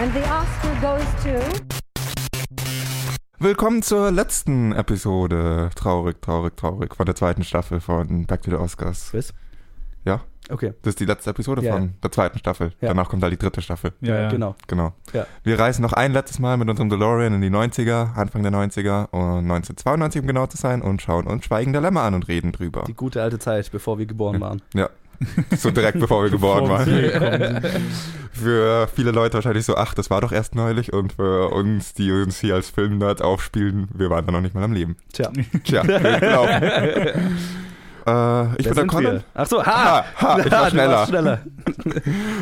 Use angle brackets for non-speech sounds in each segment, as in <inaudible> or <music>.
And the Oscar goes to. Willkommen zur letzten Episode. Traurig, traurig, traurig. Von der zweiten Staffel von Back to the Oscars. Was? Ja, Okay, das ist die letzte Episode Ja, von ja. der zweiten Staffel. Ja. Danach kommt halt die dritte Staffel. Ja, ja. genau. Genau. Ja. Wir reisen noch ein letztes Mal mit unserem DeLorean in die 90er, Anfang der 90er und 1992, um genau zu sein, und schauen uns Schweigen der Lämmer an und reden drüber. Die gute alte Zeit, bevor wir geboren waren. Ja. <laughs> So direkt bevor wir geboren waren. wir. <laughs> Für viele Leute wahrscheinlich so, ach, das war doch erst neulich und für uns, die uns hier als Filmnerd aufspielen, wir waren da noch nicht mal am Leben. Tja. Tja, <laughs> blöd gelaufen. äh, ich bin Wer der sind Conan. wir? Ach so, ha! Ha, ha, ich war schneller. schneller.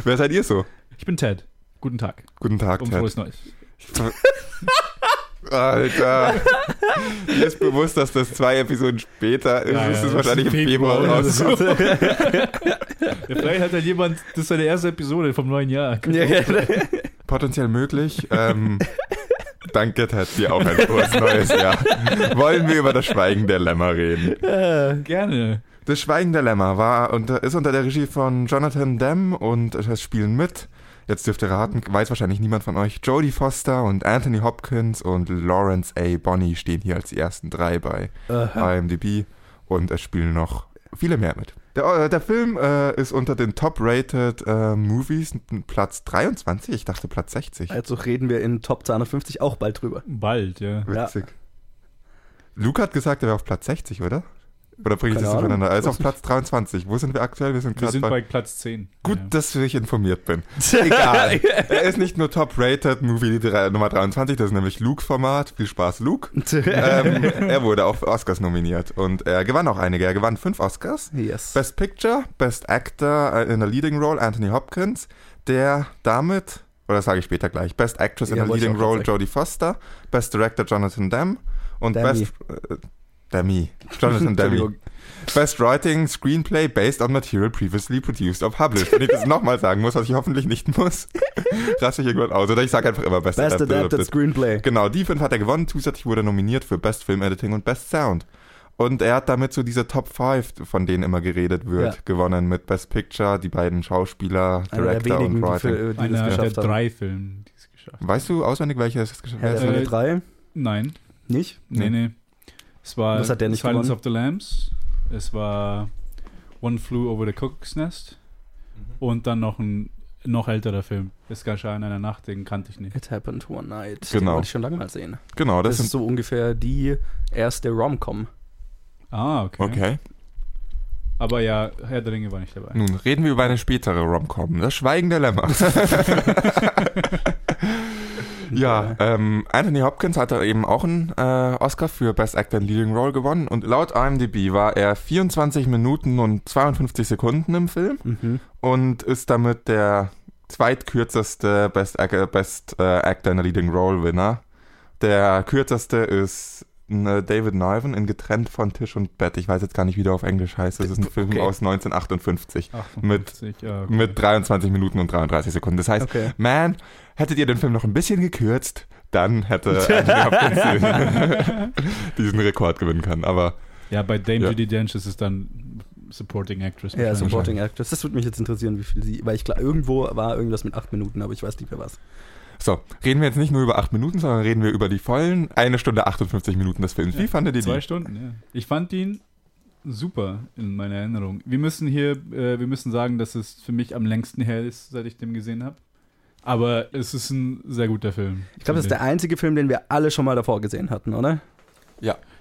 Wer seid ihr so? Ich bin Ted. Guten Tag. Guten Tag, Und Ted. frohes Neues. Alter. Mir ist bewusst, dass das zwei Episoden später ist. Ja, ist ja, es das wahrscheinlich ist im Februar Februar raus. oder so. Ja, vielleicht hat ja jemand, das ist seine erste Episode vom neuen Jahr. Ja, ja. Potenziell möglich. Ähm, danke, Ted, dir auch ein frohes neues Jahr. Wollen wir über das Schweigen der Lämmer reden? Äh, Gerne. Das Schweigen der Lämmer war unter, ist unter der Regie von Jonathan Demme und es spielen mit, jetzt dürft ihr raten, weiß wahrscheinlich niemand von euch, Jodie Foster und Anthony Hopkins und Lawrence A. Bonney stehen hier als die ersten drei bei aha. IMDb und es spielen noch viele mehr mit. Der, äh, der Film äh, ist unter den Top-Rated äh, Movies Platz 23, ich dachte Platz 60. Also reden wir in Top 250 auch bald drüber. Bald, ja. Witzig. Luke hat gesagt, er wäre auf Platz 60, oder? Oder bringe ich das durcheinander? Er ist Weiß auf Platz 23. Wo sind wir aktuell? Wir sind Wir gerade sind bei bei Platz 10. Gut, ja. dass ich informiert bin. <laughs> Egal. er ist nicht nur Top-Rated Movie drei- Nummer 23, das ist nämlich Luke-Format. Viel Spaß, Luke. <laughs> ähm, er wurde auch für Oscars nominiert und er gewann auch einige. Er gewann fünf Oscars. yes. Best Picture, Best Actor äh, in a Leading Role, Anthony Hopkins, der damit, oder das sage ich später gleich, Best Actress in Ja, a Leading Role. Jodie Foster, Best Director, Jonathan Demme und Demme. Best... Demi. Jonathan Demi. Entschuldigung. Best Writing Screenplay based on material previously produced or published. Wenn ich das nochmal sagen muss, was ich hoffentlich nicht muss, <laughs> raste ich irgendwann aus. Oder ich sage einfach immer Best, Best Adapted Screenplay. Genau, die fünf hat er gewonnen. Zusätzlich wurde er nominiert für Best Film Editing und Best Sound. Und er hat damit so diese Top 5, von denen immer geredet wird, Ja. gewonnen mit Best Picture, die beiden Schauspieler, Einer der Director wenigen, und die, Writing. für, die das Einer der geschafft haben. drei Filme, die es geschafft haben. Weißt du auswendig, welche es geschafft Herr der hat? Äh, 3? Nein, Nicht? nee, nee. Es war Was hat der nicht Silence gewonnen? of the Lambs. Es war One Flew Over the Cuckoo's Nest. Und dann noch ein noch älterer Film. Es geschah in einer Nacht, den kannte ich nicht. It Happened One Night. Genau. Den wollte ich schon lange mal sehen. Genau, Das, das, ist sind. so ungefähr die erste Rom-Com. Ah, okay. Okay. Aber ja, Herr der Ringe war nicht dabei. Nun reden wir über eine spätere Rom-Com, das Schweigen der Lämmer. <laughs> <laughs> ja, ähm, Anthony Hopkins hatte eben auch einen äh, Oscar für Best Actor in Leading Role gewonnen und laut IMDb war er 24 Minuten und 52 Sekunden im Film Mhm. und ist damit der zweitkürzeste Best, Best äh, Actor in a Leading Role Winner. Der kürzeste ist David Niven in Getrennt von Tisch und Bett. Ich weiß jetzt gar nicht, wie der auf Englisch heißt. Das ist ein Film Okay. aus 1958 58, ja, okay. mit 23 Minuten und 33 Sekunden. Das heißt, Okay. man, hättet ihr den Film noch ein bisschen gekürzt, dann hätte Anthony <laughs> <laughs> diesen, Rekord gewinnen können. Aber Ja, bei Dame Ja. Judi Dench ist es dann Supporting Actress. Ja. Supporting Actress. Das würde mich jetzt interessieren, wie viel sie. Weil ich klar, irgendwo war irgendwas mit acht Minuten, aber ich weiß nicht mehr was. So, reden wir jetzt nicht nur über 8 Minuten, sondern reden wir über die vollen 1 Stunde 58 Minuten des Films. Wie Ja, fandet ihr Zwei die? Stunden, ja. Ich fand ihn super in meiner Erinnerung. Wir müssen hier, äh, wir müssen sagen, dass es für mich am längsten her ist, seit ich den gesehen habe. Aber es ist ein sehr guter Film. Ich glaube, das ist der einzige Film, den wir alle schon mal davor gesehen hatten, oder?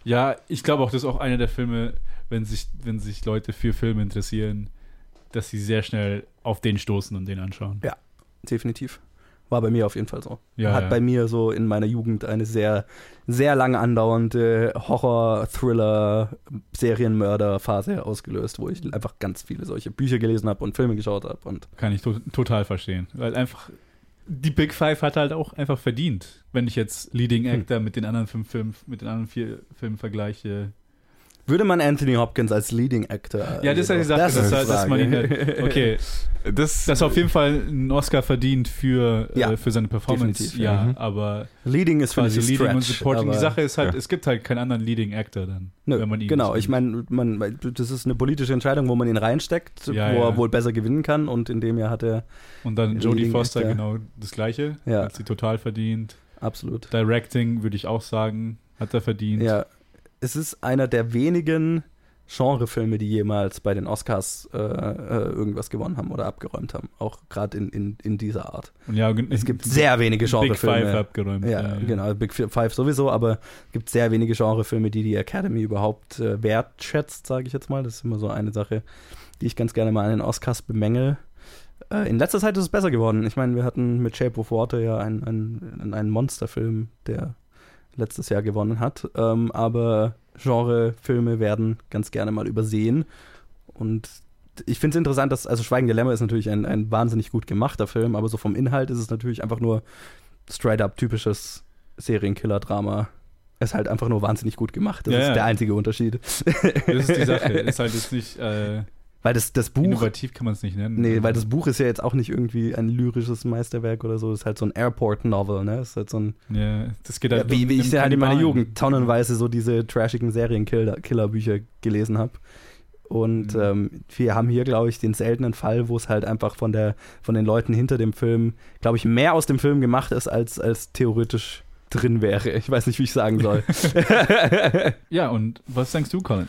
Ja, ich glaube auch, das ist auch einer der Filme, wenn sich, wenn sich Leute für Filme interessieren, dass sie sehr schnell auf den stoßen und den anschauen. Definitiv. War bei mir auf jeden Fall so. Ja, Hat ja. bei mir so in meiner Jugend eine sehr, sehr lange andauernde Horror-Thriller-Serienmörder-Phase ausgelöst, wo ich einfach ganz viele solche Bücher gelesen habe und Filme geschaut habe. Und Kann ich to total verstehen. Weil einfach, die Big Five hat halt auch einfach verdient. Wenn ich jetzt Leading Hm. Actor mit den anderen fünf Filmen, mit den anderen vier Filmen vergleiche, Würde man Anthony Hopkins als Leading Actor? Ja, das ist ja die Sache, Das dass, ist dass, dass man ihn halt, okay, Das, dass er auf jeden Fall einen Oscar verdient für, Ja, äh, für seine Performance. definitiv, ja, ja. Mhm. aber Leading ist quasi Leading Stretch, und Supporting. Die Sache ist halt, Ja. es gibt halt keinen anderen Leading Actor dann, Nö, wenn man ihn genau, ich meine, man, das ist eine politische Entscheidung, wo man ihn reinsteckt, Ja, wo ja. er wohl besser gewinnen kann und in dem Jahr hat er Und dann Jodie Foster Actor. genau das Gleiche. Ja. Hat sie total verdient. absolut. Directing würde ich auch sagen, hat er verdient. Ja, es ist einer der wenigen Genrefilme, die jemals bei den Oscars äh, äh, irgendwas gewonnen haben oder abgeräumt haben. Auch gerade in, in, in dieser Art. Ja, Es gibt sehr wenige Big Five Genrefilme. abgeräumt. Ja, genau, Big Five sowieso, aber es gibt sehr wenige Genrefilme, die die Academy überhaupt äh, wertschätzt, sage ich jetzt mal. Das ist immer so eine Sache, die ich ganz gerne mal an den Oscars bemängel. Äh, in letzter Zeit ist es besser geworden. Ich meine, wir hatten mit Shape of Water ja einen, einen, einen Monsterfilm, der letztes Jahr gewonnen hat. Ähm, aber Genrefilme werden ganz gerne mal übersehen. Und ich finde es interessant, dass, also Schweigen der Lämmer ist natürlich ein, ein wahnsinnig gut gemachter Film, aber so vom Inhalt ist es natürlich einfach nur straight up typisches Serienkiller-Drama. Ist halt einfach nur wahnsinnig gut gemacht. Das Ja, ist ja. der einzige Unterschied. Das ist die Sache. <laughs> ist halt jetzt nicht äh, Weil das, das Buch. innovativ, kann man es nicht nennen. Nee, weil das Buch ist ja jetzt auch nicht irgendwie ein lyrisches Meisterwerk oder so. Das ist halt so ein Airport-Novel, ne? Das ist halt so ein. Ja, das geht halt Ja, wie, wie ich halt in meiner. Jugend tonnenweise so diese trashigen Serienkiller-Bücher gelesen habe. Und Mhm. ähm, wir haben hier, glaube ich, den seltenen Fall, wo es halt einfach von, der, von den Leuten hinter dem Film, glaube ich, mehr aus dem Film gemacht ist, als, als theoretisch drin wäre. Ich weiß nicht, wie ich sagen soll. <laughs> Ja, und was denkst du, Colin?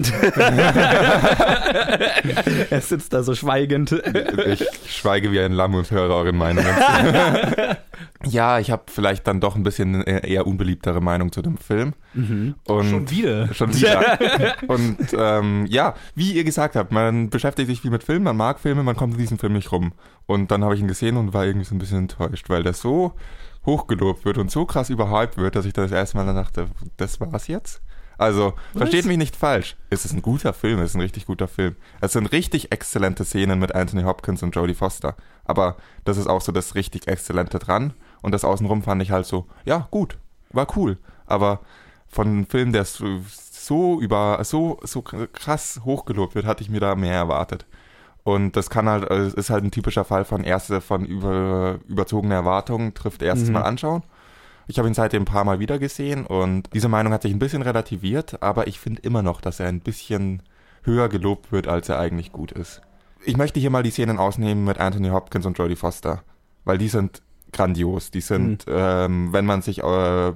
<laughs> er sitzt da so schweigend. ich schweige wie ein Lamm und höre eure Meinungen. <laughs> ja, ich habe vielleicht dann doch ein bisschen eher unbeliebtere Meinung zu dem Film. Mhm. Und wieder. Schon <laughs> wieder. Und ähm, ja, wie ihr gesagt habt, man beschäftigt sich viel mit Filmen, man mag Filme, man kommt in diesen Film nicht rum. Und dann habe ich ihn gesehen und war irgendwie so ein bisschen enttäuscht, weil der so hochgelobt wird und so krass überhyped wird, dass ich das erste Mal dann dachte, das war's jetzt? Also, versteht mich nicht falsch. Es ist ein guter Film, es ist ein richtig guter Film. Es sind richtig exzellente Szenen mit Anthony Hopkins und Jodie Foster. Aber das ist auch so das richtig Exzellente dran. Und das Außenrum fand ich halt so, ja, gut, war cool. Aber von einem Film, der so, so über, so, so krass hochgelobt wird, hatte ich mir da mehr erwartet. Und das kann halt, äh, ist halt ein typischer Fall von erste, von über, überzogene Erwartungen, trifft erstes Mhm. Mal anschauen. Ich habe ihn seitdem ein paar Mal wieder gesehen und diese Meinung hat sich ein bisschen relativiert, aber ich finde immer noch, dass er ein bisschen höher gelobt wird, als er eigentlich gut ist. Ich möchte hier mal die Szenen ausnehmen mit Anthony Hopkins und Jodie Foster, weil die sind grandios. Die sind, ähm, wenn man sich äh,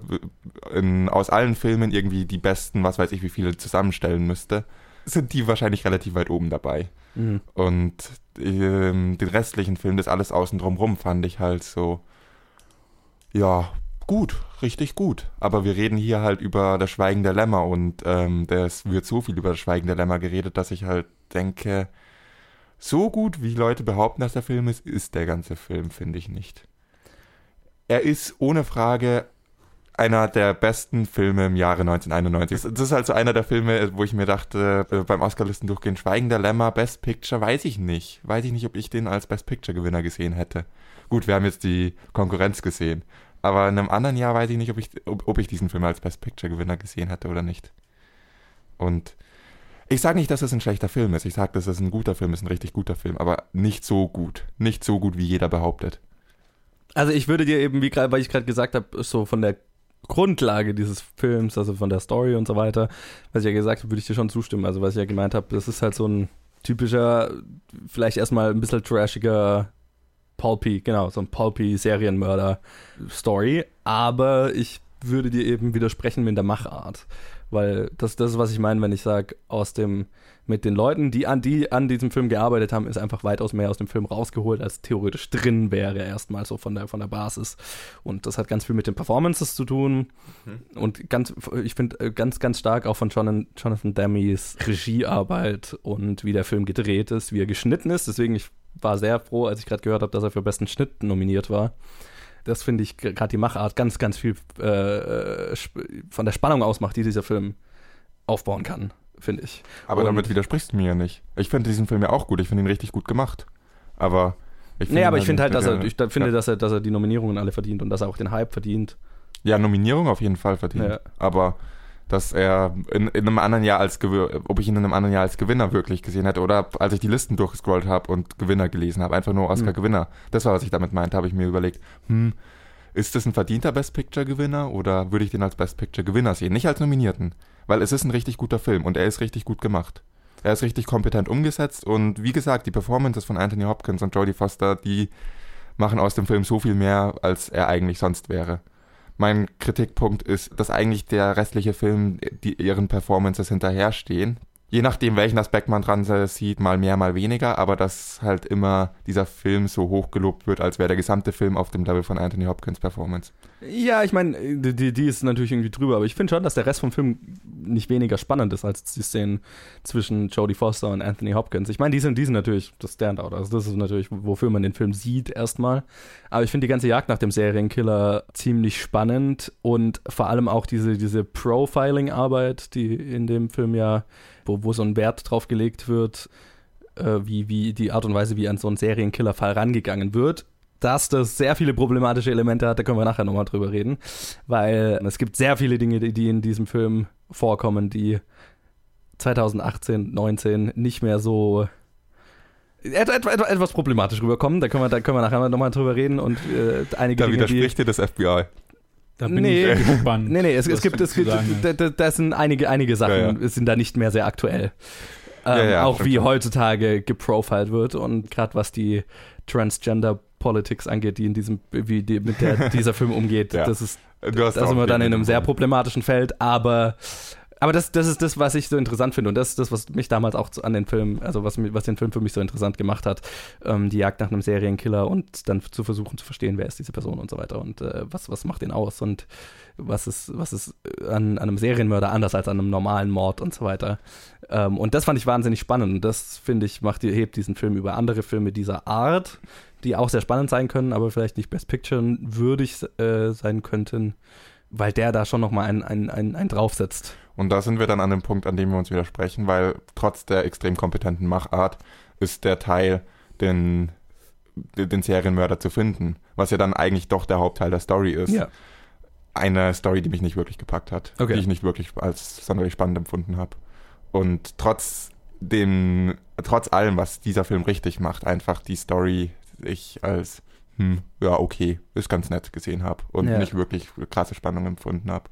in, aus allen Filmen irgendwie die besten, was weiß ich, wie viele zusammenstellen müsste, sind die wahrscheinlich relativ weit oben dabei. Mhm. Und ähm, den restlichen Film, das alles außen drumrum, fand ich halt so, ja, gut, richtig gut. Aber wir reden hier halt über das Schweigen der Lämmer und ähm, es wird so viel über das Schweigen der Lämmer geredet, dass ich halt denke, so gut wie Leute behaupten, dass der Film ist, ist der ganze Film, finde ich nicht. Er ist ohne Frage einer der besten Filme im Jahre 1991. Das ist halt so einer der Filme, wo ich mir dachte, äh, beim Oscarlisten durchgehen, Schweigen der Lämmer, Best Picture, weiß ich nicht. Weiß ich nicht, ob ich den als Best Picture Gewinner gesehen hätte. Gut, wir haben jetzt die Konkurrenz gesehen. Aber in einem anderen Jahr weiß ich nicht, ob ich, ob, ob ich diesen Film als Best Picture Gewinner gesehen hätte oder nicht. Und ich sage nicht, dass es ein schlechter Film ist. Ich sage, dass es ein guter Film ist, ein richtig guter Film. Aber nicht so gut. Nicht so gut, wie jeder behauptet. Also ich würde dir eben, wie gerade, weil ich gerade gesagt habe, so von der Grundlage dieses Films, also von der Story und so weiter, was ich ja gesagt habe, würde ich dir schon zustimmen. Also was ich ja gemeint habe, das ist halt so ein typischer, vielleicht erstmal ein bisschen trashiger Pulpy, genau, so ein Pulpy Serienmörder-Story. Aber ich würde dir eben widersprechen mit der Machart. Weil das, das ist, was ich meine, wenn ich sage, aus dem, mit den Leuten, die an, die an diesem Film gearbeitet haben, ist einfach weitaus mehr aus dem Film rausgeholt, als theoretisch drin wäre, erstmal so von der, von der Basis. Und das hat ganz viel mit den Performances zu tun. Und ganz, ich finde äh, ganz, ganz stark auch von Jonathan, Jonathan Demme's Regiearbeit und wie der Film gedreht ist, wie er geschnitten ist. Deswegen, ich war sehr froh, als ich gerade gehört habe, dass er für besten Schnitt nominiert war. Das finde ich gerade die Machart ganz, ganz viel äh, sp- von der Spannung ausmacht, die dieser Film aufbauen kann, finde ich. Aber Und- damit widersprichst du mir ja nicht. Ich finde diesen Film ja auch gut. Ich finde ihn richtig gut gemacht. Aber ich Nee, aber ich finde halt, dass er, äh, ich finde, ja. dass er, dass er die Nominierungen alle verdient und dass er auch den Hype verdient. Ja, Nominierung auf jeden Fall verdient. Ja. Aber dass er in, in einem anderen Jahr als ob ich ihn in einem anderen Jahr als Gewinner wirklich gesehen hätte oder als ich die Listen durchgescrollt habe und Gewinner gelesen habe, einfach nur Oscar Mhm. Gewinner. Das war, was ich damit meinte, habe ich mir überlegt, hm, ist das ein verdienter Best Picture Gewinner oder würde ich den als Best Picture Gewinner sehen, nicht als Nominierten, weil es ist ein richtig guter Film und er ist richtig gut gemacht. Er ist richtig kompetent umgesetzt und wie gesagt, die Performances von Anthony Hopkins und Jodie Foster, die machen aus dem Film so viel mehr, als er eigentlich sonst wäre. Mein Kritikpunkt ist, dass eigentlich der restliche Film die ihren Performances hinterherstehen. Je nachdem, welchen Aspekt man dran sieht, mal mehr, mal weniger, aber dass halt immer dieser Film so hoch gelobt wird, als wäre der gesamte Film auf dem Level von Anthony Hopkins Performance. Ja, ich meine, die, die ist natürlich irgendwie drüber, aber ich finde schon, dass der Rest vom Film nicht weniger spannend ist als die Szenen zwischen Jodie Foster und Anthony Hopkins. Ich meine, die sind, die sind natürlich das Standout. Also das ist natürlich, wofür man den Film sieht erstmal. Aber ich finde die ganze Jagd nach dem Serienkiller ziemlich spannend und vor allem auch diese, diese Profiling-Arbeit, die in dem Film ja, wo, wo so ein Wert drauf gelegt wird, äh, wie, wie die Art und Weise, wie an so einen Serienkiller-Fall rangegangen wird dass das sehr viele problematische Elemente hat, da können wir nachher nochmal drüber reden, weil es gibt sehr viele Dinge, die, die in diesem Film vorkommen, die 2018, 19 nicht mehr so et, et, et, etwas problematisch rüberkommen. Da können wir, da können wir nachher nochmal drüber reden und äh, einige Da Dinge, widerspricht dir das FBI. Da bin Nee. ich gespannt. Nee, nee, es, es gibt, es gibt da, da, da sind einige, einige Sachen Ja, sind da nicht mehr sehr aktuell. Ähm, Ja, ja, auch wie heutzutage geprofiled wird und gerade was die Transgender Politics angeht, die in diesem, wie die, mit der <laughs> dieser Film umgeht, Ja. das ist da sind wir dann in einem sehr problematischen Feld, aber aber das, das ist das, was ich so interessant finde. Und das ist das, was mich damals auch an den Film, also was, was den Film für mich so interessant gemacht hat, ähm, die Jagd nach einem Serienkiller und dann zu versuchen zu verstehen, wer ist diese Person und so weiter. Und äh, was, was macht ihn aus? Und was ist, was ist äh, an, an einem Serienmörder anders als an einem normalen Mord und so weiter. Ähm, und das fand ich wahnsinnig spannend. Und das, finde ich, macht, hebt diesen Film über andere Filme dieser Art, die auch sehr spannend sein können, aber vielleicht nicht Best Picture würdig äh, sein könnten, weil der da schon nochmal einen, einen, einen, einen draufsetzt. Und da sind wir dann an dem Punkt, an dem wir uns widersprechen, weil trotz der extrem kompetenten Machart ist der Teil, den, den Serienmörder zu finden, was ja dann eigentlich doch der Hauptteil der Story ist, eine Story, die mich nicht wirklich gepackt hat, Okay. die ich nicht wirklich als sonderlich spannend empfunden habe. Und trotz dem, trotz allem, was dieser Film richtig macht, einfach die Story ich als hm, ja, okay, ist ganz nett gesehen habe und Ja. nicht wirklich krasse Spannung empfunden habe.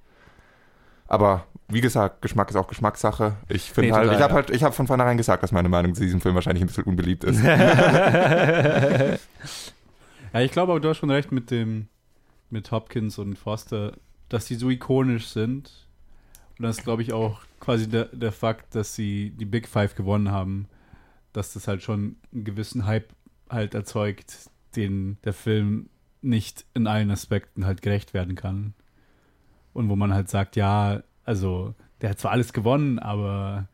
Aber wie gesagt, Geschmack ist auch Geschmackssache. Ich finde Nee, halt, total, ich habe ja. halt, ich habe von vornherein gesagt, dass meine Meinung zu diesem Film wahrscheinlich ein bisschen unbeliebt ist. <laughs> Ja, ich glaube aber, du hast schon recht mit dem, mit Hopkins und Foster, dass die so ikonisch sind. Und das ist, glaube ich, auch quasi der, der Fakt, dass sie die Big Five gewonnen haben, dass das halt schon einen gewissen Hype halt erzeugt, den der Film nicht in allen Aspekten halt gerecht werden kann. Und wo man halt sagt, ja, also der hat zwar alles gewonnen, aber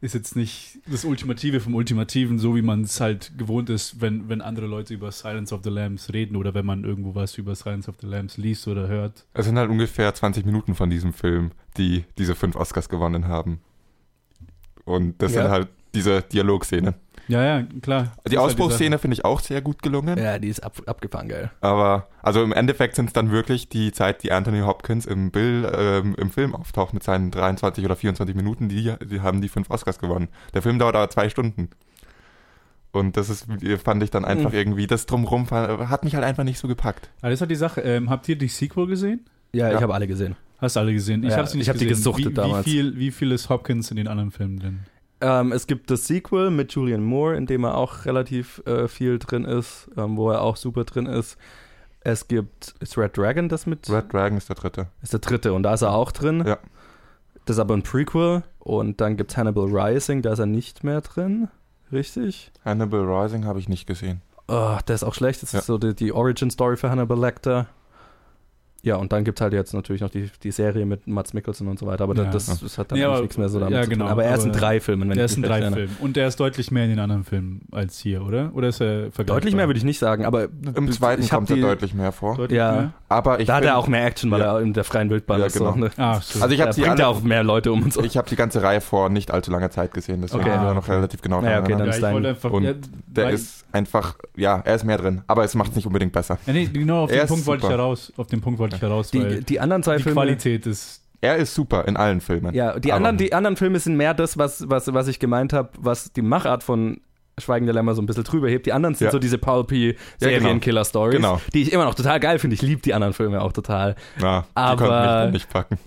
ist jetzt nicht das Ultimative vom Ultimativen, so wie man es halt gewohnt ist, wenn, wenn andere Leute über Silence of the Lambs reden oder wenn man irgendwo was über Silence of the Lambs liest oder hört. Es sind halt ungefähr 20 Minuten von diesem Film, die diese fünf Oscars gewonnen haben. Und das Ja. sind halt diese Dialogszenen. Ja, ja, klar. Das Die halt Ausbruchsszene finde ich auch sehr gut gelungen. ja, die ist ab, abgefahren, geil. Aber, also im Endeffekt sind es dann wirklich die Zeit, die Anthony Hopkins im Bill, ähm, im Film auftaucht mit seinen 23 oder 24 Minuten, die, die haben die fünf Oscars gewonnen. Der Film dauert aber zwei Stunden. Und das ist, fand ich dann einfach Mhm. irgendwie, das drumrum hat mich halt einfach nicht so gepackt. Aber das ist halt die Sache. Ähm, habt ihr die Sequel gesehen? Ja, Ja. ich habe alle gesehen. Hast alle gesehen? Ich Ja, habe sie nicht ich hab die gesehen. gesuchtet wie, damals. Wie viel, wie viel ist Hopkins in den anderen Filmen drin? Ähm, es gibt das Sequel mit Julian Moore, in dem er auch relativ äh, viel drin ist, ähm, wo er auch super drin ist. Es gibt, ist Red Dragon das mit? Red Dragon ist der dritte. Ist der dritte und da ist er auch drin. Ja. Das ist aber ein Prequel und dann gibt es Hannibal Rising, da ist er nicht mehr drin. Richtig? Hannibal Rising habe ich nicht gesehen. Oh, der ist auch schlecht. Das Ja. ist so die, die Origin-Story für Hannibal Lecter. Ja, und dann gibt es halt jetzt natürlich noch die, die Serie mit Mats Mikkelsen und so weiter, aber Ja. das, das hat dann Nee, eigentlich aber- nichts mehr so damit ja, zu tun. genau, Aber er ist in drei Filmen, wenn ich ist in drei. Filmen. Und der ist deutlich mehr in den anderen Filmen als hier, oder? Oder ist er vergleichbar? Deutlich mehr würde ich nicht sagen, aber Im zweiten kommt er deutlich mehr vor. Deutlich Ja. mehr? Aber ich Da hat er auch mehr Action, weil Ja. er in der freien Wildbahn Ja, ist. genau. So, ne? Ah, so. Also ich da habe die, bringt alle- er auch mehr Leute um und so. ich hab die ganze Reihe vor nicht allzu langer Zeit gesehen, deswegen Okay. bin ich Ah, da noch relativ genau Ja, dran okay, dann ja, ist einfach. und ja, Der ist einfach, ja, er ist mehr drin, aber es macht es nicht unbedingt besser. Ja, nee, genau auf Er den ist Punkt wollte ich super. heraus. Auf den Punkt wollte ich heraus, weil Die, die anderen zwei die Filme. Qualität ist Er ist super in allen Filmen. Ja, die Aber- anderen, die anderen Filme sind mehr das, was, was, was ich gemeint habe, was die Machart von Schweigen der Lämmer so ein bisschen drüber hebt. Die anderen sind Ja. so diese pulpy Ja, genau. Serienkiller-Stories, Genau. die ich immer noch total geil finde. Ich liebe die anderen Filme auch total. Ja, die Aber- konnten mich dann nicht packen.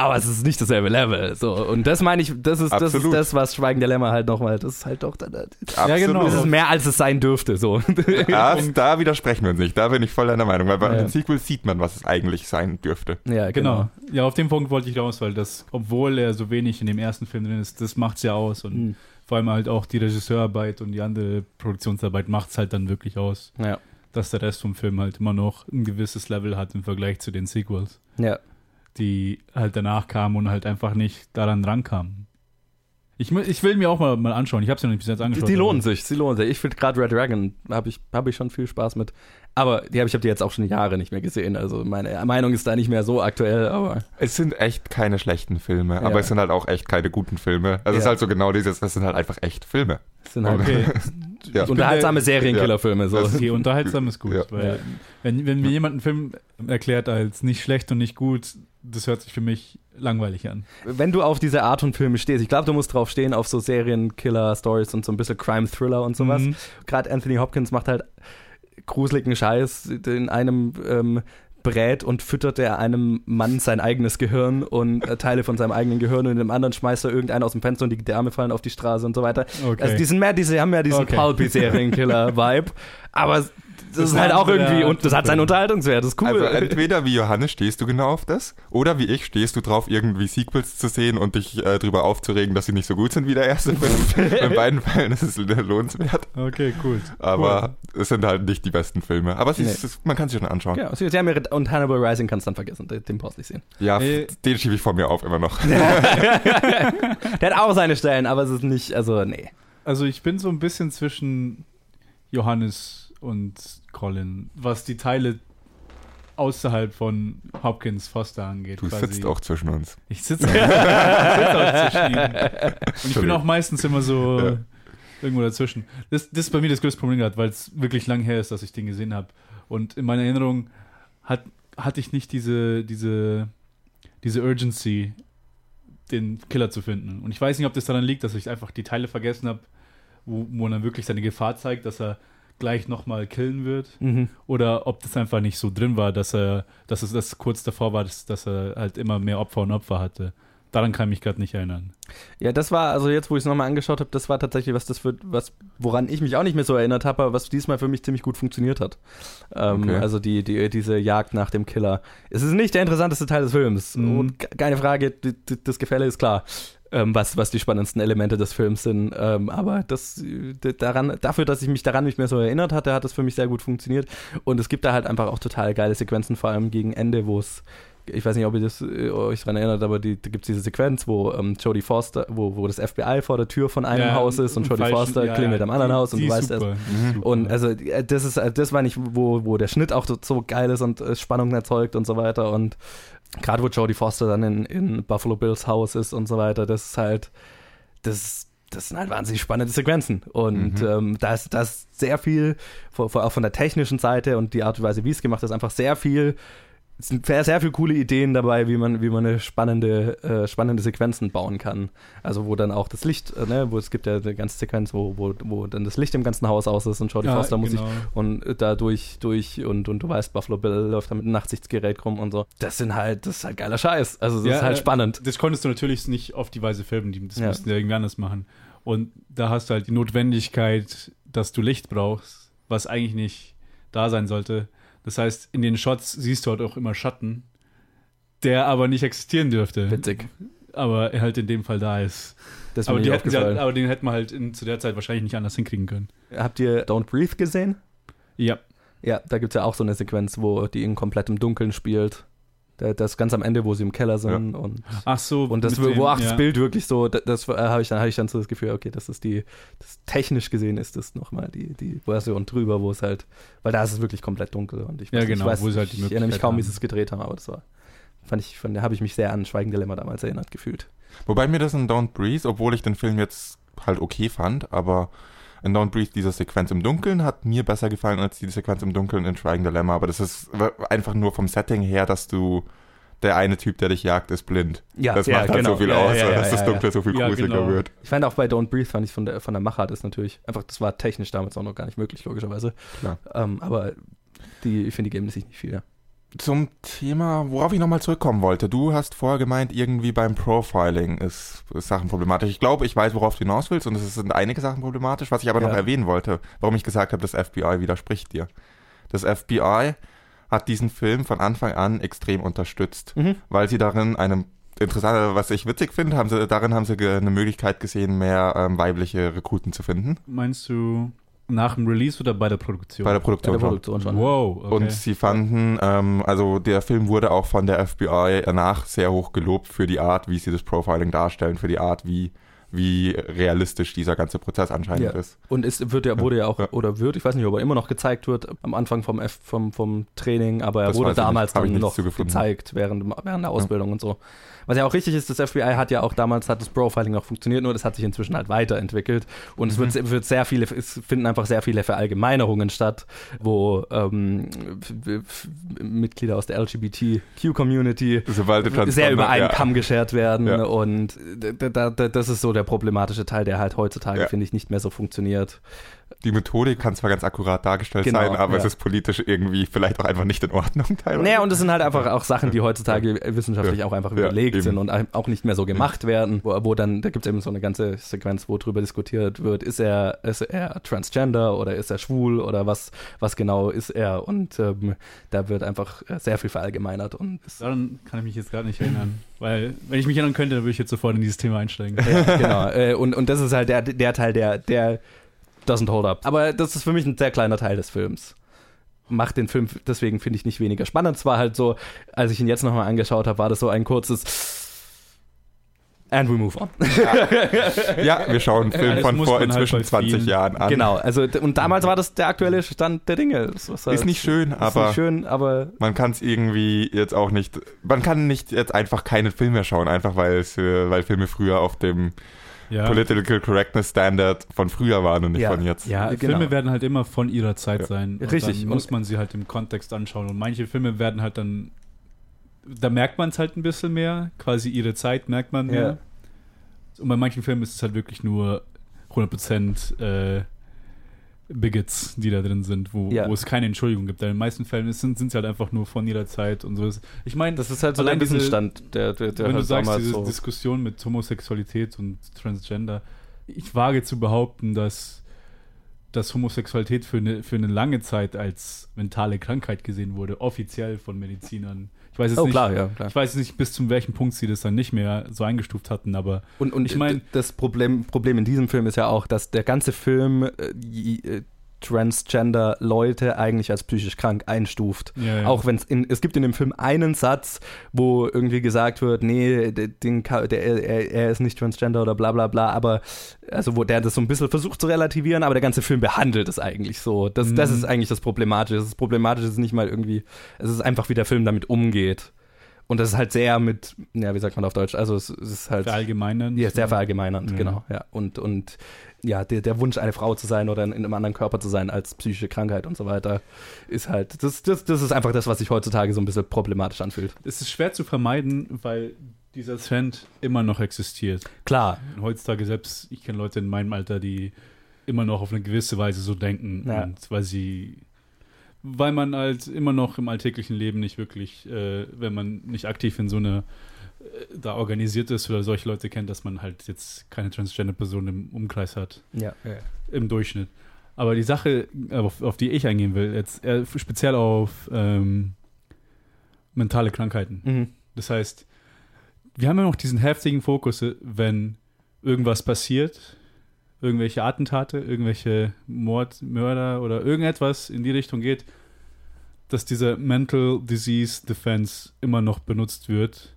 Aber es ist nicht dasselbe Level. So. Und das meine ich, das ist, das ist das, was Schweigen der Lämmer halt nochmal, das ist halt doch, das Absolut. genau. ist mehr, als es sein dürfte. So. <laughs> Ja, da widersprechen wir uns nicht. Da bin ich voll deiner Meinung, weil bei Ja. den Sequels sieht man, was es eigentlich sein dürfte. ja, Genau. Ja, auf den Punkt wollte ich raus, weil das, obwohl er so wenig in dem ersten Film drin ist, das macht's ja aus. Und Mhm. vor allem halt auch die Regisseurarbeit und die andere Produktionsarbeit macht's halt dann wirklich aus, Ja. dass der Rest vom Film halt immer noch ein gewisses Level hat im Vergleich zu den Sequels, ja. Die halt danach kamen und halt einfach nicht daran rankamen. Ich, ich will mir auch mal, mal anschauen. Ich habe es ja noch nicht bis jetzt Die, angeschaut. die aber- lohnen sich, sie lohnen sich. Ich finde gerade Red Dragon habe ich, hab ich schon viel Spaß mit. Aber die hab, ich habe die jetzt auch schon Jahre nicht mehr gesehen. Also meine Meinung ist da nicht mehr so aktuell, aber Es sind echt keine schlechten Filme, Ja. aber es sind halt auch echt keine guten Filme. Also es ist Ja. halt so genau dieses, das sind halt einfach echt Filme. es sind halt Okay, <laughs> Ja. unterhaltsame Serienkillerfilme. So. Okay, unterhaltsam ist gut. Ja. Weil Ja. wenn, wenn mir jemand einen Film erklärt als nicht schlecht und nicht gut, das hört sich für mich langweilig an. Wenn du auf diese Art von Filme stehst, ich glaube, du musst drauf stehen, auf so Serienkiller-Stories und so ein bisschen Crime-Thriller und sowas. Mhm. Gerade Anthony Hopkins macht halt gruseligen Scheiß. In einem ähm, brät und füttert er einem Mann sein eigenes Gehirn und äh, Teile von seinem eigenen Gehirn und in dem anderen schmeißt er irgendeinen aus dem Fenster und die Därme fallen auf die Straße und so weiter. Okay. Also die sind mehr, diese haben ja diesen Okay. Pulpy-Serienkiller-Vibe, <laughs> aber das, Das ist halt auch irgendwie, und das hat seinen. Unterhaltungswert, das ist cool. Also entweder wie Johannes stehst du genau auf das, oder wie ich stehst du drauf, irgendwie Sequels zu sehen und dich äh, drüber aufzuregen, dass sie nicht so gut sind wie der erste Film. <laughs> In beiden Fällen ist es lohnenswert, okay, cool. aber es sind halt nicht die besten Filme. Aber Nee. es ist, man kann sie schon anschauen. Genau, sie, sie haben ihre, und Hannibal Rising kannst du dann vergessen, den, brauchst du nicht sehen. Ja, Äh, den schiebe ich vor mir auf immer noch. <laughs> Der hat auch seine Stellen, aber es ist nicht, also nee. Also ich bin so ein bisschen zwischen Johannes und Colin, was die Teile außerhalb von Hopkins Foster angeht. Du quasi. sitzt auch zwischen uns. Ich sitze <laughs> sitz auch zwischen. Und ich bin auch meistens immer so Ja. irgendwo dazwischen. Das, das ist bei mir das größte Problem gerade, weil es wirklich lang her ist, dass ich den gesehen habe. Und in meiner Erinnerung hat, hatte ich nicht diese, diese, diese Urgency, den Killer zu finden. Und ich weiß nicht, ob das daran liegt, dass ich einfach die Teile vergessen habe, wo, wo er dann wirklich seine Gefahr zeigt, dass er gleich nochmal killen wird. Mhm. Oder ob das einfach nicht so drin war, dass er, dass es das kurz davor war, dass, dass er halt immer mehr Opfer und Opfer hatte. Daran kann ich mich gerade nicht erinnern. Ja, das war, also jetzt, wo ich es nochmal angeschaut habe, das war tatsächlich was, das wird, was, woran ich mich auch nicht mehr so erinnert habe, aber was diesmal für mich ziemlich gut funktioniert hat. Ähm, Okay. Also die, die, diese Jagd nach dem Killer. Es ist nicht der interessanteste Teil des Films. Mhm. Und ke- keine Frage, die, die, das Gefälle ist klar. Ähm, was, was die spannendsten Elemente des Films sind. Ähm, aber das äh, daran, dafür, dass ich mich daran nicht mehr so erinnert hatte, hat es für mich sehr gut funktioniert. Und es gibt da halt einfach auch total geile Sequenzen, vor allem gegen Ende, wo es ich weiß nicht, ob ihr das, äh, euch daran erinnert, aber die, da gibt es diese Sequenz, wo ähm, Jodie Foster, wo, wo das FBI vor der Tür von einem Ja, Haus ist und Jodie falschen- Foster ja, klingelt ja, am anderen die- Haus und du weißt erst. Und also äh, das ist, äh, das war nicht, wo, wo der Schnitt auch so- so geil ist und Spannung erzeugt und so weiter. Und gerade wo Jodie Foster dann in, in Buffalo Bills Haus ist und so weiter, das ist halt, das, das sind halt wahnsinnig spannende Sequenzen. Und Mhm. ähm, da ist da ist sehr viel, vor, vor, auch von der technischen Seite und die Art und Weise, wie es gemacht ist, einfach sehr viel. Es sind sehr, viele coole Ideen dabei, wie man, wie man eine spannende, äh, spannende Sequenzen bauen kann. Also wo dann auch das Licht, äh, ne, wo es gibt ja eine ganze Sequenz, wo, wo, wo dann das Licht im ganzen Haus aus ist und Jodie Ja, Foster muss genau. und da durch, durch und, und du weißt, Buffalo Bill läuft da mit einem Nachtsichtsgerät rum und so. Das sind halt, das ist halt geiler Scheiß. Also das Ja, ist halt äh, spannend. Das konntest du natürlich nicht auf die Weise filmen, die- das Ja. mussten ja irgendwie anders machen. Und da hast du halt die Notwendigkeit, dass du Licht brauchst, was eigentlich nicht da sein sollte. Das heißt, in den Shots siehst du halt auch immer Schatten, der aber nicht existieren dürfte. Witzig. Aber er halt in dem Fall da ist. Aber, halt, aber den hätten wir halt in, zu der Zeit wahrscheinlich nicht anders hinkriegen können. Habt ihr Don't Breathe gesehen? Ja. Ja, da gibt es ja auch so eine Sequenz, wo die in komplett im Dunkeln spielt. Da- Das ganz am Ende, wo sie im Keller sind und, Ach so. und das, wo auch das ja. Bild wirklich so, das, das äh, habe ich dann, habe ich dann so das Gefühl, okay, das ist die, das technisch gesehen ist das nochmal die, die Version drüber, wo es halt, weil da ist es wirklich komplett dunkel und ich, Ja, weiß, genau, ich weiß, wo sie halt die ich erinnere mich kaum, wie sie es gedreht haben, aber das war, fand ich, fand, da habe ich mich sehr an Schweigen Dilemma damals erinnert gefühlt. Wobei mir das in Don't Breathe, obwohl ich den Film jetzt halt okay fand, aber in Don't Breathe diese Sequenz im Dunkeln hat mir besser gefallen als die Sequenz im Dunkeln in Schweigen Dilemma. Aber das ist einfach nur vom Setting her, dass du der eine Typ, der dich jagt, ist blind. Ja, das ja, macht halt genau. so viel Ja, aus, ja, ja, dass ja, das ja. Dunkle so viel Ja, gruseliger genau. wird. Ich fand auch bei Don't Breathe fand ich von der, von der Machart ist natürlich einfach, das war technisch damals auch noch gar nicht möglich, logischerweise. Ähm, aber die, ich finde, die geben sich nicht viel. Zum Thema, worauf ich nochmal zurückkommen wollte. Du hast vorher gemeint, irgendwie beim Profiling ist, ist Sachen problematisch. Ich glaube, ich weiß, worauf du hinaus willst und es sind einige Sachen problematisch. Was ich aber noch Ja. erwähnen wollte, warum ich gesagt habe, das FBI widerspricht dir. Das FBI hat diesen Film von Anfang an extrem unterstützt, Mhm. weil sie darin eine interessante, was ich witzig finde, haben sie, darin haben sie eine Möglichkeit gesehen, mehr ähm, weibliche Rekruten zu finden. Meinst du nach dem Release oder bei der Produktion? Bei der Bei Produktion. der schon. Produktion schon. Wow, okay. Und sie fanden, ähm, also der Film wurde auch von der FBI danach sehr hoch gelobt für die Art, wie sie das Profiling darstellen, für die Art, wie, wie realistisch dieser ganze Prozess anscheinend Ja. ist. Und es wird ja, wurde ja auch, Ja. oder wird, ich weiß nicht, ob er immer noch gezeigt wird am Anfang vom, F, vom, vom Training, aber er Das wurde damals dann noch gezeigt während, während der Ausbildung und so. Was ja auch richtig ist, das FBI hat ja auch damals, hat das Profiling noch funktioniert, nur das hat sich inzwischen halt weiterentwickelt. Und es Mhm. wird, wird sehr viele, es finden einfach sehr viele Verallgemeinerungen statt, wo ähm, Mitglieder aus der LGBTQ-Community sehr über einen ja. Kamm geschert werden Ja. und da, da, da, das ist so der problematische Teil, der halt heutzutage, Ja. finde ich, nicht mehr so funktioniert. Die Methodik kann zwar ganz akkurat dargestellt Genau, sein, aber ja. es ist politisch irgendwie vielleicht auch einfach nicht in Ordnung teilweise. Naja, und es sind halt einfach auch Sachen, die heutzutage wissenschaftlich Ja. auch einfach Ja, überlegt eben. sind und auch nicht mehr so gemacht werden, wo, wo dann, da gibt es eben so eine ganze Sequenz, wo drüber diskutiert wird, ist er, ist er transgender oder ist er schwul oder was, was genau ist er und ähm, da wird einfach äh, sehr viel verallgemeinert und Daran kann ich mich jetzt gerade nicht erinnern. Weil, wenn ich mich erinnern könnte, dann würde ich jetzt sofort in dieses Thema einsteigen. ja, genau. Äh, und, und das ist halt der, der Teil, der, der doesn't hold up. Aber das ist für mich ein sehr kleiner Teil des Films. Macht den Film deswegen, finde ich, nicht weniger spannend. Es war halt so, als ich ihn jetzt nochmal angeschaut habe, war das so ein kurzes And we move on. Ja, wir schauen einen Film Das von vor halt inzwischen bei 20 vielen- Jahren an. genau, also und damals war das der aktuelle Stand der Dinge. Das ist, halt- Ist nicht schön, ist aber nicht schön, aber man kann es irgendwie jetzt auch nicht, man kann nicht jetzt einfach keinen Film mehr schauen, einfach weil es, äh, weil Filme früher auf dem Ja, Political Correctness Standard von früher waren und nicht Ja. von jetzt. ja Genau. Filme werden halt immer von ihrer Zeit Ja. sein. Und Richtig. Dann muss man sie halt im Kontext anschauen. Und manche Filme werden halt dann, da merkt man es halt ein bisschen mehr. Quasi ihre Zeit merkt man mehr. Und bei manchen Filmen ist es halt wirklich nur 100% äh, Bigots, die da drin sind, wo, Ja. wo es keine Entschuldigung gibt. In den meisten Fällen sind sind sie halt einfach nur von ihrer Zeit und so. Ich meine, das ist halt so der diese- Wissensstand, der, der, der wenn du halt sagst, diese so. Diskussion mit Homosexualität und Transgender, ich wage zu behaupten, dass, dass Homosexualität für eine, für eine lange Zeit als mentale Krankheit gesehen wurde, offiziell von Medizinern. Ich weiß jetzt Oh nicht, klar, ja, klar. ich weiß nicht, bis zum welchen Punkt sie das dann nicht mehr so eingestuft hatten, aber Und, und Ich mein- das Problem, Problem in diesem Film ist ja auch, dass der ganze Film äh, äh, Transgender-Leute eigentlich als psychisch krank einstuft. ja, ja. Auch wenn es in, es gibt in dem Film einen Satz, wo irgendwie gesagt wird, nee, den, der, er, er ist nicht transgender oder bla bla bla, aber also wo der das so ein bisschen versucht zu relativieren, aber der ganze Film behandelt es eigentlich so. Das, das Mhm. ist eigentlich das Problematische. Das Problematische ist nicht mal irgendwie, es ist einfach, wie der Film damit umgeht. Und das ist halt sehr mit, ja, wie sagt man auf Deutsch? Also es, es ist halt verallgemeinern. ja, sehr verallgemeinernd, Ja. genau. Ja. Und, und ja, der, der Wunsch, eine Frau zu sein oder in, in einem anderen Körper zu sein als psychische Krankheit und so weiter, ist halt, das, das, das ist einfach das, was sich heutzutage so ein bisschen problematisch anfühlt. Es ist schwer zu vermeiden, weil dieser Trend immer noch existiert. Klar, heutzutage selbst, ich kenne Leute in meinem Alter, die immer noch auf eine gewisse Weise so denken. Ja. Und weil sie, weil man halt immer noch im alltäglichen Leben nicht wirklich, äh, wenn man nicht aktiv in so eine da organisiert ist oder solche Leute kennt, dass man halt jetzt keine Transgender-Person im Umkreis hat, ja. im Durchschnitt. Aber die Sache, auf, auf die ich eingehen will, jetzt äh, speziell auf ähm, mentale Krankheiten. Mhm. Das heißt, wir haben ja noch diesen heftigen Fokus, wenn irgendwas passiert, irgendwelche Attentate, irgendwelche Mord, Mörder oder irgendetwas in die Richtung geht, dass dieser Mental Disease Defense immer noch benutzt wird,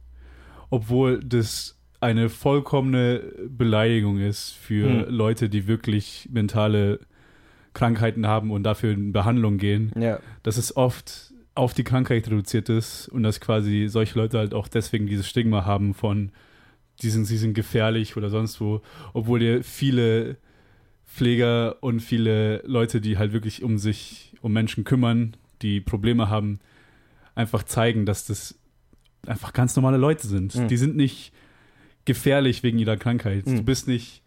obwohl das eine vollkommene Beleidigung ist für Hm. Leute, die wirklich mentale Krankheiten haben und dafür in Behandlung gehen Ja. dass es oft auf die Krankheit reduziert ist und dass quasi solche Leute halt auch deswegen dieses Stigma haben von, die sind, sie sind gefährlich oder sonst wo, obwohl ja viele Pfleger und viele Leute, die halt wirklich um sich, um Menschen kümmern, die Probleme haben, einfach zeigen, dass das einfach ganz normale Leute sind. Mhm. Die sind nicht gefährlich wegen ihrer Krankheit. Mhm. Du bist nicht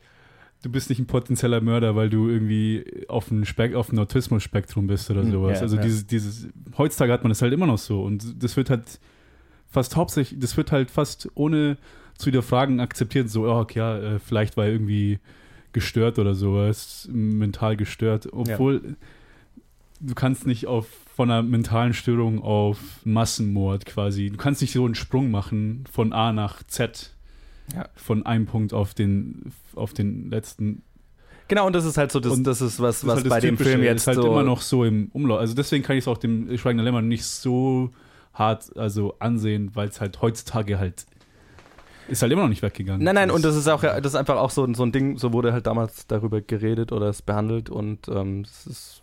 du bist nicht ein potenzieller Mörder, weil du irgendwie auf dem Spek auf dem Autismus-Spektrum bist oder Mhm, sowas. ja, also ja. dieses dieses heutzutage hat man das halt immer noch so und das wird halt fast hauptsächlich das wird halt fast ohne zu hinterfragen akzeptiert so oh, okay, ja, äh, vielleicht war er irgendwie gestört oder sowas, mental gestört, obwohl du kannst nicht auf von einer mentalen Störung auf Massenmord quasi. Du kannst nicht so einen Sprung machen von A nach Z. Ja. Von einem Punkt auf den auf den letzten. Genau, und das ist halt so, das, Und das ist was, Das ist was halt das bei dem Film jetzt ist halt so. immer noch so im Umlauf. Also deswegen kann ich es auch dem Schweigender Lämmer nicht so hart also ansehen, weil es halt heutzutage halt ist halt immer noch nicht weggegangen. Nein, nein, und das ist auch das ist einfach auch so, ein- so ein Ding, so wurde halt damals darüber geredet oder es behandelt und ähm, das ist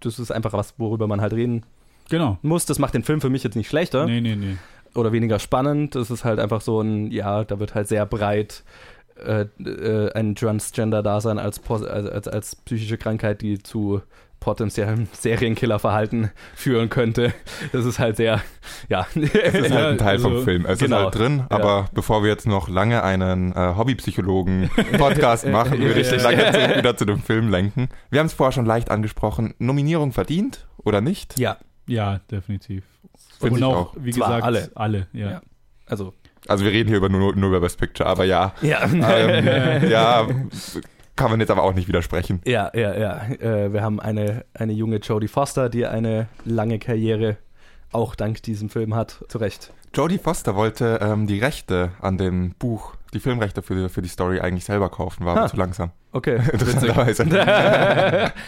das ist einfach was, worüber man halt reden genau. muss. Das macht den Film für mich jetzt nicht schlechter Nee, nee, nee. oder weniger spannend. Das ist halt einfach so ein, ja, da wird halt sehr breit äh, äh, ein Transgender-Dasein als, als, als, als psychische Krankheit, die zu potenziellem Serienkillerverhalten führen könnte. Das ist halt sehr, ja. Das ist halt ein <laughs> Teil vom also, Film. Es genau. ist halt drin, Ja. aber bevor wir jetzt noch lange einen äh, Hobbypsychologen-Podcast <laughs> machen, würde ich Richtig. lange zu, wieder zu dem Film lenken. Wir haben es vorher schon leicht angesprochen. Nominierung verdient oder nicht? ja, Ja, definitiv. Finde und ich auch, auch. wie Zwar gesagt, alle. alle, ja. Ja. also, Also wir reden hier über nur, nur über Best Picture, aber ja. ja. Ähm, <laughs> ja, kann man jetzt aber auch nicht widersprechen. Ja, ja, ja. Äh, wir haben eine, eine junge Jodie Foster, die eine lange Karriere auch dank diesem Film hat. Zu Recht. Jodie Foster wollte ähm, die Rechte an dem Buch, die Filmrechte für die, für die Story eigentlich selber kaufen, war Ah. aber zu langsam. Okay. <laughs> Interessanterweise.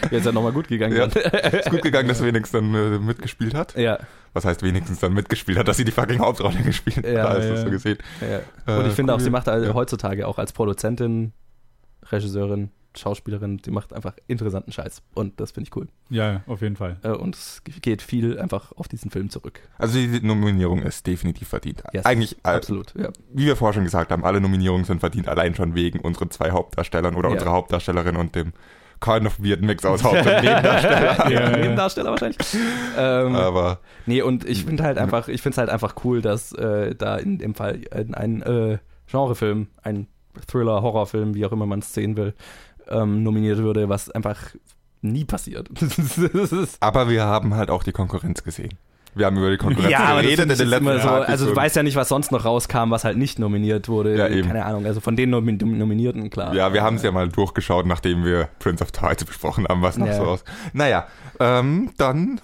Jetzt <laughs> ja nochmal gut gegangen. Ja. Ist gut gegangen, dass sie wenigstens dann äh, mitgespielt hat. ja, Was heißt wenigstens dann mitgespielt hat, dass sie die fucking Hauptrolle <laughs> gespielt hat, Ja, hast du ja. so gesehen. ja. Und Äh, ich finde auch, cool. sie macht also heutzutage auch als Produzentin, Regisseurin, Schauspielerin, die macht einfach interessanten Scheiß. Und das finde ich cool. Ja, auf jeden Fall. Äh, Und es geht viel einfach auf diesen Film zurück. Also die Nominierung ist definitiv verdient. Yes, Eigentlich, äh, Absolut, ja. wie wir vorher schon gesagt haben, alle Nominierungen sind verdient, allein schon wegen unseren zwei Hauptdarstellern oder Ja. unserer Hauptdarstellerin und dem kind of weird Mix aus <laughs> Haupt- und Nebendarsteller. <laughs> Ja, ja. Nebendarsteller wahrscheinlich. ähm, Aber Nee, und ich finde halt einfach, ich finde es halt einfach cool, dass äh, da in dem Fall ein, ein äh, Genrefilm, ein Thriller, Horrorfilm, wie auch immer man es sehen will, ähm, nominiert würde, was einfach nie passiert. <laughs> Aber wir haben halt auch die Konkurrenz gesehen. Wir haben über die Konkurrenz ja, geredet in den letzten immer so, also du weißt ja nicht, was sonst noch rauskam, was halt nicht nominiert wurde. Ja, eben. Keine Ahnung, also von den Nomin Nominierten, klar. Ja, wir haben es ja mal durchgeschaut, nachdem wir Prince of Tides besprochen haben, was noch Ja. so aus. Naja, ähm, dann,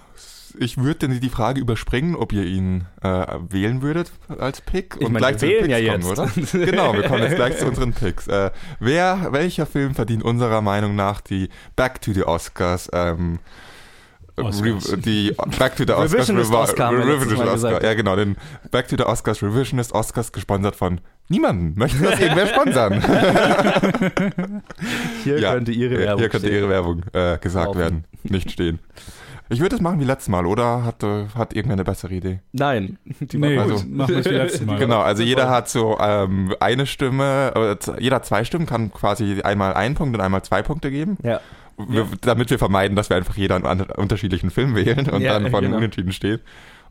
ich würde die Frage überspringen, ob ihr ihn äh, wählen würdet als Pick. Ich meine, wir zu den wählen ja Picks jetzt. kommen, oder? <laughs> genau, wir kommen jetzt gleich zu unseren Picks. Äh, wer, welcher Film verdient unserer Meinung nach die Back to the Oscars, ähm, Oscars. Die Back to the Oscars Revisionist Revi- Oscar Revisionist Oscar. gesagt. Ja, genau, den Back to the Oscars Revisionist Oscars gesponsert von niemanden. Möchte das irgendwer sponsern? <laughs> Hier Ja, könnte ihre Werbung Hier könnte. Ihre Werbung äh, gesagt Laufen. werden, nicht stehen. Ich würde es machen wie letztes Mal, oder? Hat, äh, hat irgendwer eine bessere Idee? Nein, <laughs> die Nee, Also- gut, machen wir es wie letztes <laughs> Mal. Genau, also jeder hat so ähm, eine Stimme, äh, jeder hat zwei Stimmen, kann quasi einmal einen Punkt und einmal zwei Punkte geben, Ja, wir, damit wir vermeiden, dass wir einfach jeder einen unterschiedlichen Film wählen und Ja, dann von genau. Unentschieden steht.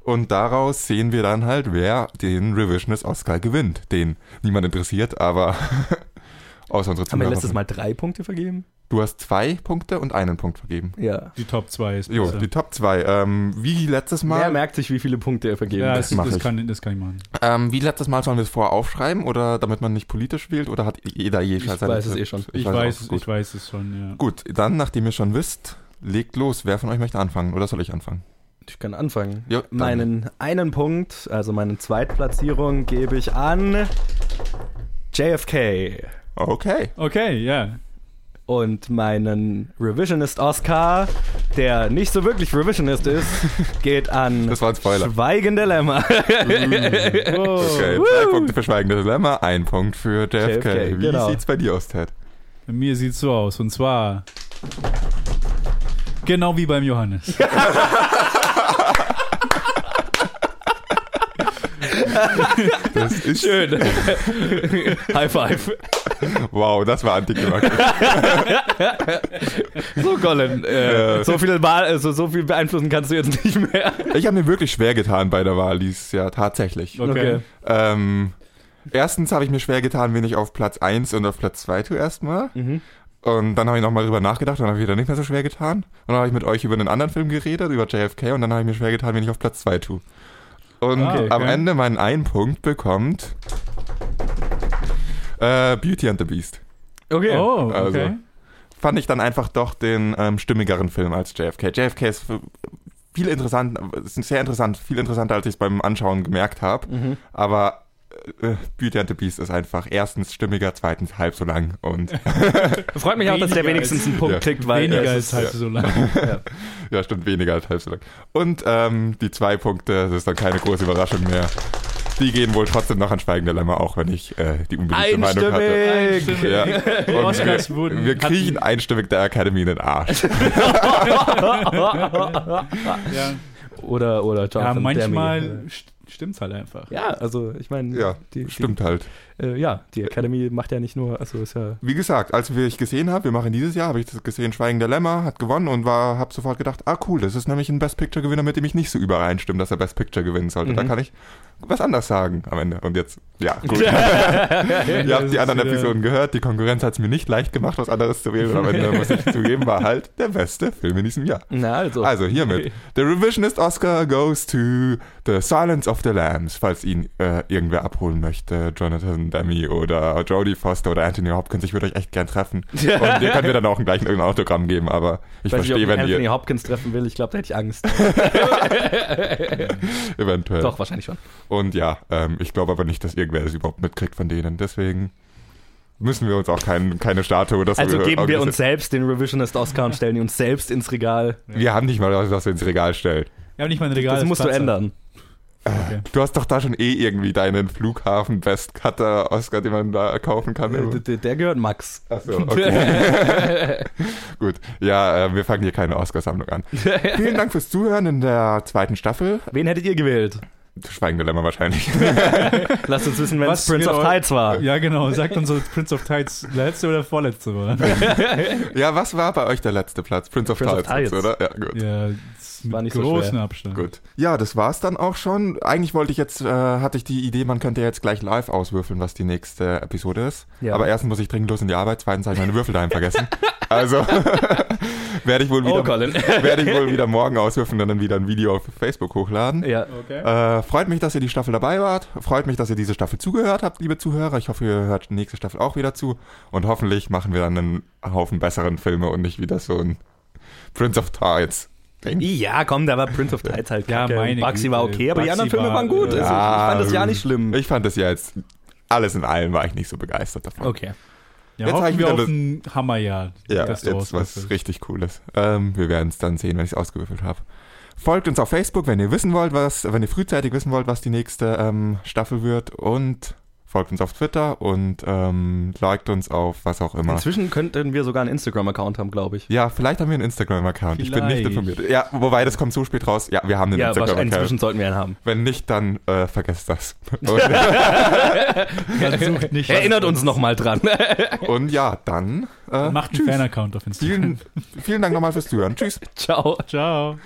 Und daraus sehen wir dann halt, wer den Revisionist Oscar gewinnt. Den niemand interessiert, aber <laughs> außer unsere haben wir letztes Mal drei Punkte vergeben? Du hast zwei Punkte und einen Punkt vergeben. Ja. Die Top 2 ist Jo, besser. die Top 2. Ähm, wie letztes Mal. Wer merkt sich, wie viele Punkte er vergeben ja, hat? das, mach das, ich. kann, das kann ich machen. Ähm, wie letztes Mal sollen wir es vorher aufschreiben oder damit man nicht politisch wählt oder hat jeder je Ich weiß es eh schon. Ich, weiß, gut. ich weiß es schon, ja. Gut, dann, nachdem ihr schon wisst, legt los. Wer von euch möchte anfangen oder soll ich anfangen? Ich kann anfangen. Dann. Meinen einen Punkt, also meine Zweitplatzierung, gebe ich an JFK. Okay. Okay, ja. Und meinen Revisionist Oscar, der nicht so wirklich Revisionist ist, <laughs> geht an Das war ein Spoiler. Schweigende Lämmer. <laughs> <laughs> Wow. Okay, zwei Punkte für Schweigendes Dilemma, ein Punkt für JFK. JFK, Wie genau. sieht's bei dir aus, Ted? Bei mir sieht es so aus. Und zwar genau wie beim Johannes. Das ist Schön. High five. Wow, das war antiklimaktisch. <laughs> So, Colin, äh, Äh. so, viel Wahl, also, so viel beeinflussen kannst du jetzt nicht mehr. Ich habe mir wirklich schwer getan bei der Wahl dieses Jahr, tatsächlich. Okay. Ähm, erstens habe ich mir schwer getan, wen ich auf Platz 1 und auf Platz 2 tue erstmal. Mhm. Und dann habe ich nochmal drüber nachgedacht und dann habe ich wieder nicht mehr so schwer getan. Und dann habe ich mit euch über einen anderen Film geredet, über JFK, und dann habe ich mir schwer getan, wen ich auf Platz 2 tue. Und Ah, okay. am Ende meinen einen Punkt bekommt äh, Beauty and the Beast. Okay. Oh, okay. Also. Fand ich dann einfach doch den ähm, stimmigeren Film als JFK. JFK ist viel interessant, ist sehr interessant, viel interessanter, als ich es beim Anschauen gemerkt habe. Mhm. Aber äh, Beauty and the Beast ist einfach erstens stimmiger, zweitens halb so lang und <laughs> Freut mich auch, dass der wenigstens einen Punkt Ja. kriegt, weil Weniger als ist, halb ja. so lang. <laughs> ja, stimmt weniger als halb so lang. Und ähm, die zwei Punkte, das ist dann keine große Überraschung mehr. Die gehen wohl trotzdem noch an Schweigende Lämmer, auch wenn ich äh, die unbedingte Meinung hatte. einstimmig. Ja. Die Und wir, kriechen einstimmig der Academy in den Arsch. <laughs> Ja, Oder, oder ja Jonathan manchmal Demme. st stimmt's halt einfach. Ja, also ich meine, Ja, die, stimmt halt. Äh, ja, die Academy macht ja nicht nur, also ist ja. Wie gesagt, als ich gesehen habe, wir machen dieses Jahr, habe ich das gesehen, Schweigen der Lämmer hat gewonnen und war, habe sofort gedacht, ah cool, das ist nämlich ein Best Picture Gewinner, mit dem ich nicht so übereinstimme, dass er Best Picture gewinnen sollte. Da Mhm. kann ich was anderes sagen am Ende. Und jetzt, ja, <laughs> gut. <laughs> Ihr habt die anderen wieder- Episoden gehört, die Konkurrenz hat es mir nicht leicht gemacht, was anderes zu wählen. Am Ende, muss ich zugeben, war halt der beste Film in diesem Jahr. Na, also. Also hiermit, der Revisionist Oscar goes to The Silence of the Lambs, falls ihn äh, irgendwer abholen möchte. Jonathan Demme oder Jodie Foster oder Anthony Hopkins. Ich würde euch echt gern treffen. <laughs> Und ihr könnt mir dann auch gleich irgendein Autogramm geben, aber ich Ich nicht, verstehe, ich wenn Anthony ihr Hopkins treffen will. Ich glaube, da hätte ich Angst. <laughs> eventuell. Doch, wahrscheinlich schon. Und ja, ähm, ich glaube aber nicht, dass irgendwer das überhaupt mitkriegt von denen. Deswegen müssen wir uns auch kein, keine Statue oder so Also geben wir uns selbst den Revisionist Oscar und stellen ihn uns selbst ins Regal. Wir haben nicht mal was, was wir ins Regal stellen. Wir haben nicht mal ein Regal. Das musst du ändern. Okay. Du hast doch da schon eh irgendwie deinen Flughafen Best Cutter Oscar, den man da kaufen kann. Äh, Der, der gehört Max. Achso, okay. <laughs> Gut. Ja, äh, wir fangen hier keine Oscarsammlung an. <laughs> Vielen Dank fürs Zuhören in der zweiten Staffel. Wen hättet ihr gewählt? Schweigende Lämmer wahrscheinlich. <laughs> Lasst uns wissen, wenn es Prince of genau- Tides war. Ja, genau. Sagt uns so Prince of Tides letzte oder vorletzte war. ja, was war bei euch der letzte Platz? Prince of Prince of Tides, Tides. oder? Ja, gut. Ja, das mit War nicht so großen schwer. Abstand. Gut. Ja, das war's dann auch schon. Eigentlich wollte ich jetzt, äh, hatte ich die Idee, man könnte jetzt gleich live auswürfeln, was die nächste Episode ist. Ja. Aber erstens muss ich dringend los in die Arbeit, zweitens habe ich meine Würfel daheim vergessen. <laughs> Also <laughs> werde ich wohl wieder Oh, Colin. <laughs> werde ich wohl wieder morgen auswürfeln und dann wieder ein Video auf Facebook hochladen. ja. Okay. Äh, freut mich, dass ihr die Staffel dabei wart. Freut mich, dass ihr diese Staffel zugehört habt, liebe Zuhörer. Ich hoffe, ihr hört die nächste Staffel auch wieder zu. Und hoffentlich machen wir dann einen Haufen besseren Filme und nicht wieder so ein Prince of Tides. Ja, komm, da war Prince of Tides halt Ja, kacke. meine Bugsy Güte. war okay, aber die Bugsy anderen Filme war, waren gut. äh, Also, ich fand das ja nicht schlimm. Ich fand das ja jetzt, alles in allem war ich nicht so begeistert davon. Okay. Ja, Jetzt hab hoffen ich wir wieder auf ein Hammerjahr. Ja, das jetzt was richtig Cooles. Ähm, wir werden es dann sehen, wenn ich es ausgewürfelt habe. Folgt uns auf Facebook, wenn ihr wissen wollt, was, wenn ihr frühzeitig wissen wollt, was die nächste ähm, Staffel wird und folgt uns auf Twitter und ähm, liked uns auf was auch immer. Inzwischen könnten wir sogar einen Instagram-Account haben, glaube ich. Ja, vielleicht haben wir einen Instagram-Account. Ich bin nicht informiert. Ja, wobei das kommt so spät raus. Ja, wir haben einen Ja, Instagram-Account. inzwischen sollten wir einen haben. Wenn nicht, dann äh, vergesst das. <laughs> Versucht nicht. <laughs> Erinnert uns nochmal dran. <laughs> und ja, dann äh, Macht einen tschüss. Fan-Account auf Instagram. Vielen, vielen Dank nochmal fürs Zuhören. Tschüss. Ciao. Ciao.